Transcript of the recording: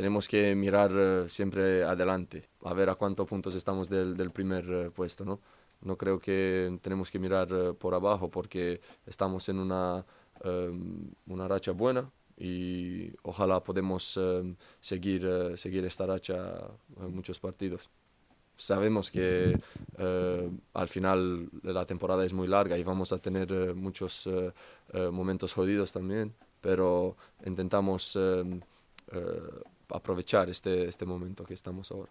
tenemos que mirar siempre adelante, a ver a cuántos puntos estamos del, del primer puesto, ¿no? No creo que tenemos que mirar por abajo porque estamos en una, una racha buena, y ojalá podemos seguir, seguir esta racha en muchos partidos sabemos que eh, al final la temporada es muy larga y vamos a tener eh, muchos eh, momentos jodidos también, pero intentamos aprovechar este, este momento que estamos ahora.